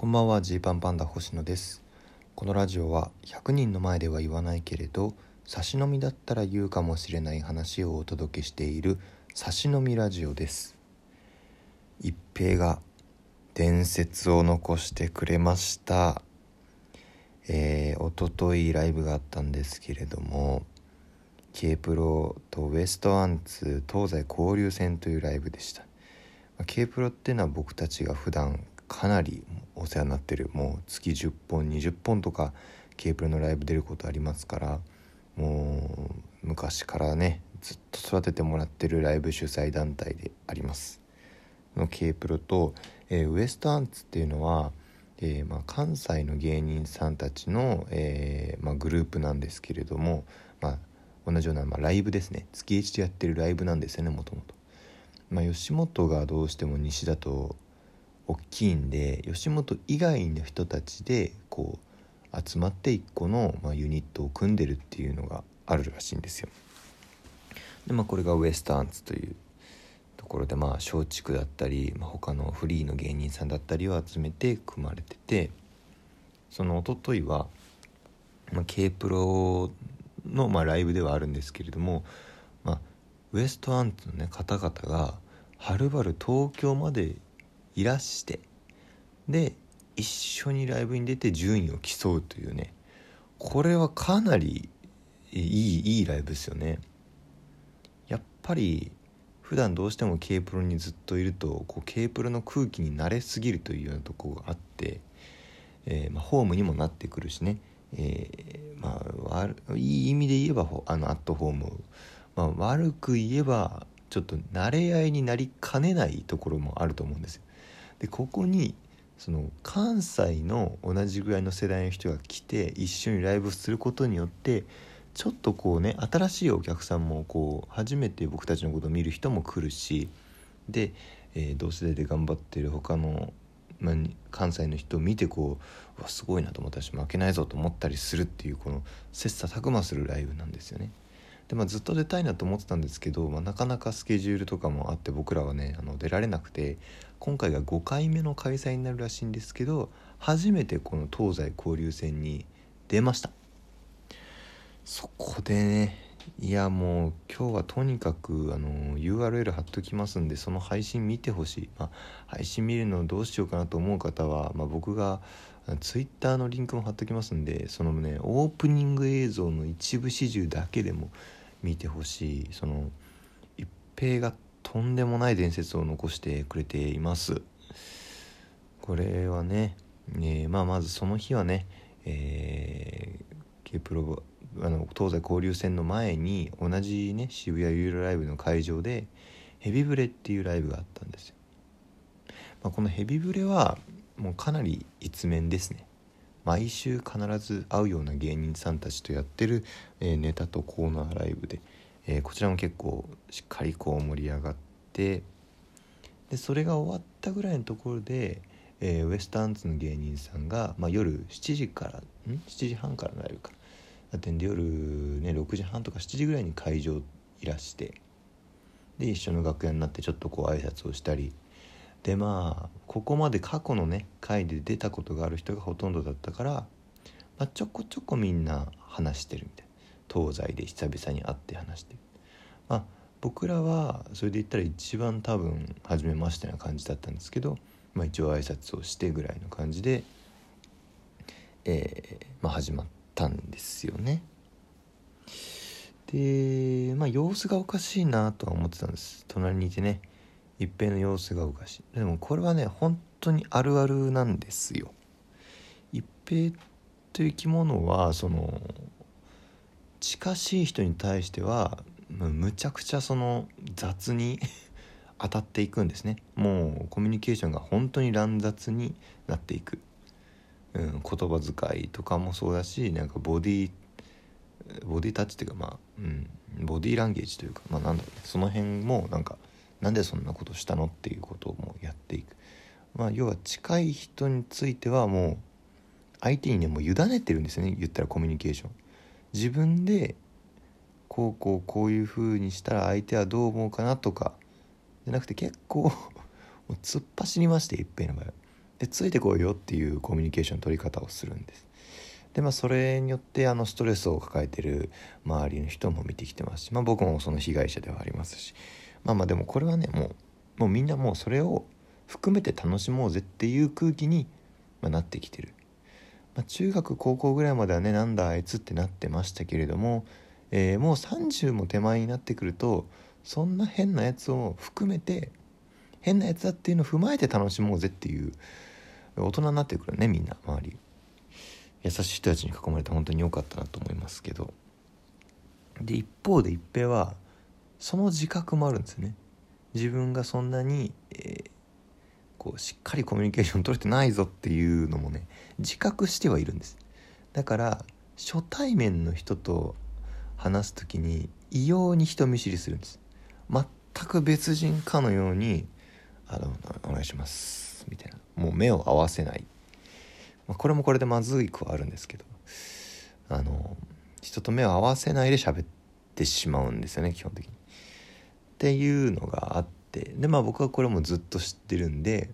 こんばんはジーパンパンダ星野です。このラジオは100人の前では言わないけれど差し飲みだったら言うかもしれない話をお届けしている差し飲みラジオです。一平が伝説を残してくれました。えー、おとといライブがあったんですけれども K プロとウエストアンツ東西交流戦というライブでした。K プロっていうのは僕たちが普段かなりお世話になってる。もう月10本20本とか K プロのライブ出ることありますからもう昔からねずっと育ててもらってるライブ主催団体であります。の K プロと、えー、ウエストアンツっていうのはえー、まあ、関西の芸人さんたちの、えー、まあ、グループなんですけれども、まあ、同じような、まライブですね。月1でやってるライブなんですよねもともと。ま吉本がどうしても西だと大きいんで吉本以外の人たちでこう集まって1個の、まユニットを組んでるっていうのがあるらしいんですよ。でまあこれがウエスタンツというところでまあ松竹だったり、まあ、他のフリーの芸人さんだったりを集めて組まれててそのおとといは、まあ、K プロの、まあ、ライブではあるんですけれども、まあ、ウエストアンツの、ね、方々がはるばる東京までいらしてで一緒にライブに出て順位を競うというねこれはかなりいいいいライブですよね。やっぱり普段どうしても K プロにずっといるとこう K プロの空気に慣れすぎるというようなとこがあって、えー、まあ、ホームにもなってくるしね、えー、まあ、いい意味で言えばあのアットホーム、まあ、悪く言えばちょっと慣れ合いになりかねないところもあると思うんですよ。でここにその関西の同じぐらいの世代の人が来て一緒にライブすることによってちょっとこうね新しいお客さんもこう初めて僕たちのことを見る人も来るしで、えー、同世代で頑張ってる他の、まあ、関西の人を見てこううわすごいなと思ったし負けないぞと思ったりするっていうこの切磋琢磨するライブなんですよね。でまあ、ずっと出たいなと思ってたんですけど、まあ、なかなかスケジュールとかもあって僕らはねあの出られなくて今回が5回目の開催になるらしいんですけど初めてこの東西交流戦に出ました。そこでねいやもう今日はとにかくあの URL 貼っときますんでその配信見てほしい、まあ、配信見るのどうしようかなと思う方は、まあ、僕が Twitter のリンクも貼っときますんでそのねオープニング映像の一部始終だけでも見てほしい。その一平がとんでもない伝説を残してくれています。これはね、えー、まあまずその日はねえー、K プロあの東西交流戦の前に同じね渋谷ユーロライブの会場でヘビブレっていうライブがあったんですよ、まあ、このヘビブレはもうかなり一面ですね。毎週必ず会うような芸人さんたちとやってる、えー、ネタとコーナーライブで、えー、こちらも結構しっかりこう盛り上がってでそれが終わったぐらいのところで、えー、ウエスタンツの芸人さんが、まあ、夜7時からん？7時半からのライブか。だってんで夜ね6時半とか7時ぐらいに会場いらしてで一緒の楽屋になってちょっとこう挨拶をしたり。でまあここまで過去のね回で出たことがある人がほとんどだったから、まあ、ちょこちょこみんな話してるみたいな。東西で久々に会って話して。まあ僕らはそれで言ったら一番多分初めましてな感じだったんですけど、まあ、一応挨拶をしてぐらいの感じで、えーまあ、始まったんですよね。でまあ様子がおかしいなとは思ってたんです。隣にいてね一平の様子がおかしい。でもこれはね本当にあるあるなんですよ。一平という生き物はその近しい人に対してはむちゃくちゃその雑に 当たっていくんですね。もうコミュニケーションが本当に乱雑になっていく、うん、言葉遣いとかもそうだしなんかボディボディタッチっていうかまあ、うん、ボディランゲージというかまあなんだろうね。その辺もなんかなんでそんなことしたのっていうこともやっていく。まあ要は近い人についてはもう相手にねもう委ねてるんですよね。言ったらコミュニケーション。自分でこうこうこういう風にしたら相手はどう思うかなとかじゃなくて結構突っ走りまして一平の場合でついてこいよっていうコミュニケーション取り方をするんです。でまあそれによってあのストレスを抱えてる周りの人も見てきてますし、まあ、僕もその被害者ではありますし。まあまあでもこれはねもうもうみんなもうそれを含めて楽しもうぜっていう空気に、まなってきてる、まあ、中学高校ぐらいまではねなんだあいつってなってましたけれども、えー、もう30も手前になってくるとそんな変なやつを含めて変なやつだっていうのを踏まえて楽しもうぜっていう大人になってくるねみんな周り。優しい人たちに囲まれて本当に良かったなと思いますけど。で一方で一平はその自覚もあるんですよね。自分がそんなに、えー、こうしっかりコミュニケーション取れてないぞっていうのもね自覚してはいるんです。だから初対面の人と話す時に異様に人見知りするんです。全く別人かのように「あのお願いします」みたいな。もう目を合わせない、まあ、これもこれでまずいくはあるんですけど。あの人と目を合わせないで喋ってしまうんですよね基本的に。っていうのがあってでまあ僕はこれもずっと知ってるんで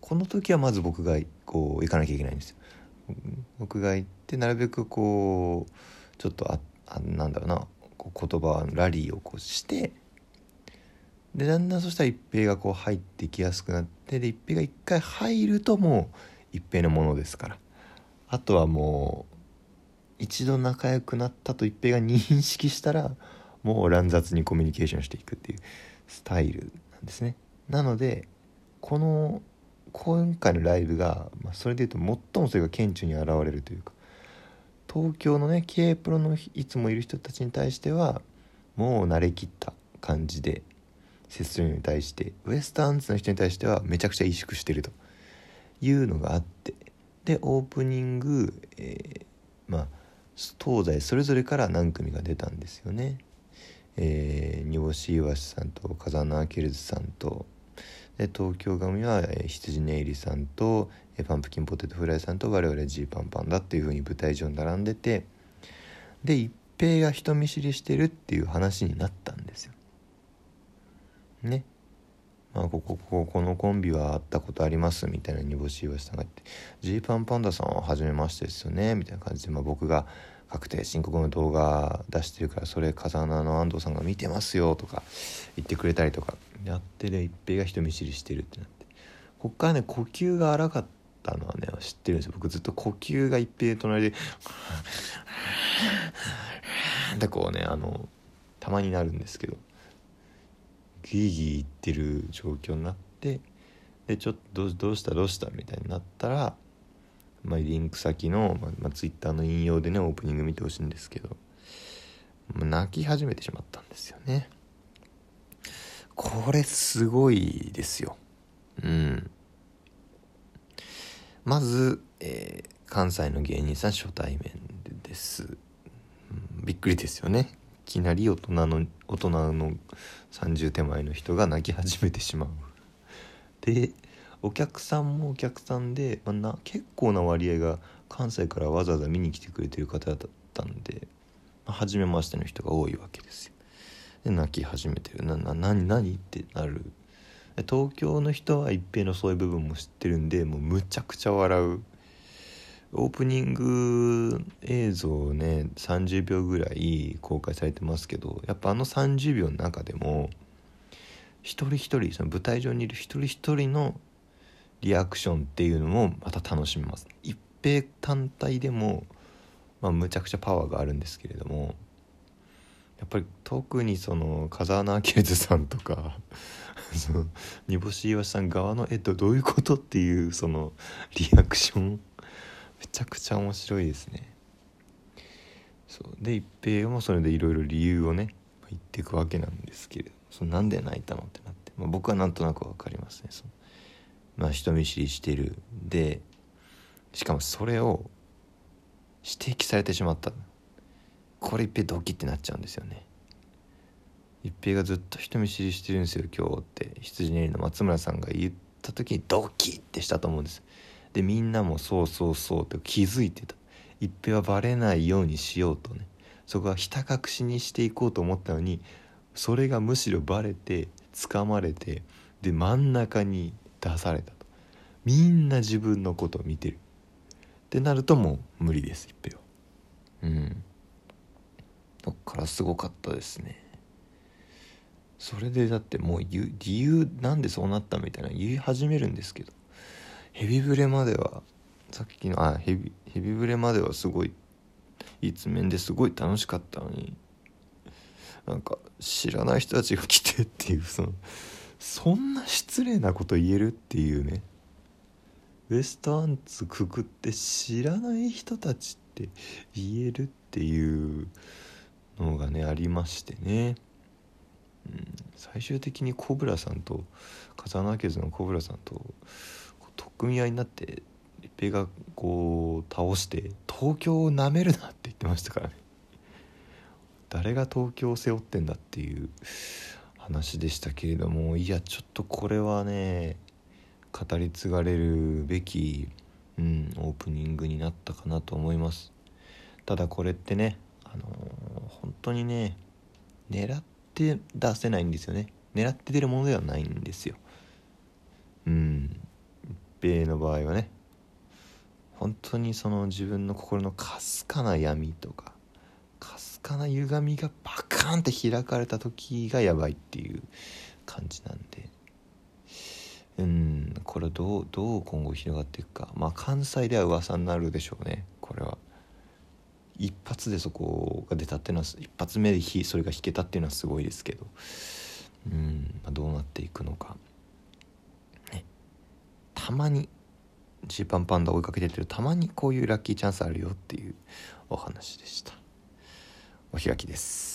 この時はまず僕がこう行かなきゃいけないんですよ。僕が行ってなるべくこうちょっとああなんだろうな言葉ラリーをこうしてでだんだんそしたら一平がこう入ってきやすくなってで一平が一回入るともう一平のものですから。あとはもう一度仲良くなったと一平が認識したらもう乱雑にコミュニケーションしていくっていう。スタイルなんですねなのでこの今回のライブが、まあ、それでいうと最もそれが顕著に現れるというか東京のね K プロのいつもいる人たちに対してはもう慣れきった感じで接するのに対してウエスタンズの人に対してはめちゃくちゃ萎縮してるというのがあってでオープニング、えー、まあ東西それぞれから何組が出たんですよね。えー、煮干しいわしさんと風穴アケルズさんとで東京組は、えー、羊ねいりさんと、えー、パンプキンポテトフライさんと我々ジーパンパンだっていう風に舞台上に並んでてで一平が人見知りしてるっていう話になったんですよ。ね。まあ、ここここのコンビは会ったことありますみたいな煮干しいわしさんが言って「ジーパンパンダさんは初めましてですよね」みたいな感じで、まあ、僕が確定申告の動画出してるからそれ風穴の安藤さんが見てますよとか言ってくれたりとかやってる一平が人見知りしてるってなって。こっからね呼吸が荒かったのはね知ってるんですよ。僕ずっと呼吸が一平隣で でこうねあのたまになるんですけどギーギー言ってる状況になってでちょっとどうしたどうしたみたいになったらまあ、リンク先の、まあ、ツイッターの引用でねオープニング見てほしいんですけど、まあ、泣き始めてしまったんですよね。これすごいですよ。うん。まず、えー、関西の芸人さん初対面です、うん、びっくりですよね。いきなり大人の大人の30手前の人が泣き始めてしまう。でお客さんもお客さんで、まあ、な結構な割合が関西からわざわざ見に来てくれてる方だったんで、まあ、初めましての人が多いわけですよ。で泣き始めてる。なな何何ってなる。東京の人は一平のそういう部分も知ってるんでもうむちゃくちゃ笑う。オープニング映像ね30秒ぐらい公開されてますけどやっぱあの30秒の中でも一人一人その舞台上にいる一人一人のリアクションっていうのもまた楽しめます。一平単体でも、まあ、むちゃくちゃパワーがあるんですけれどもやっぱり特にその風穴明ズさんとか その煮干し岩さん側のえっとどういうことっていうそのリアクションめちゃくちゃ面白いですね。そう。で一平もそれでいろいろ理由をね言っていくわけなんですけれどそのなんで泣いたのってなって、まあ、僕はなんとなく分かりますね。そのまあ、人見知りしてる。でしかもそれを指摘されてしまった。これ一平ドキってなっちゃうんですよね。一平がずっと人見知りしてるんですよ今日って。羊ねりの。松村さんが言った時にドキってしたと思うんです。でみんなもそうそうそうって気づいてた。一平はバレないようにしようとね。そこはひた隠しにしていこうと思ったのにそれがむしろバレて掴まれてで真ん中に出されたと。みんな自分のことを見てる。ってなるともう無理です一平は。うん。だからすごかったですね。それでだってもう理由なんでそうなったみたいな言い始めるんですけど。ヘビブレまではさっきのあヘビヘビブレまではすごい一面ですごい楽しかったのになんか知らない人たちが来てっていうそのそんな失礼なこと言えるっていうね。ウエストアンツくくって知らない人たちって言えるっていうのがねありましてね、うん、最終的にコブラさんと風穴家ズのコブラさんと取っ組み合いになって一平がこう倒して「東京をなめるな」って言ってましたからね。誰が東京を背負ってんだっていう話でしたけれどもいやちょっとこれはね語り継がれるべき、うん、オープニングになったかなと思います。ただこれってねあのー、本当にね狙って出せないんですよね。狙って出るものではないんですよ。うん。一平の場合はね。本当にその自分の心のかすかな闇とかかな歪みがバカーンって開かれた時がやばいっていう感じなんで。うんこれどうどう今後広がっていくか。まあ関西では噂になるでしょうね。これは。一発でそこが出たっていうのは一発目でそれが弾けたっていうのはすごいですけど。うん、まあ、どうなっていくのか。ね。たまにジーパンパンダ追いかけてるたまにこういうラッキーチャンスあるよっていうお話でした。お開きです。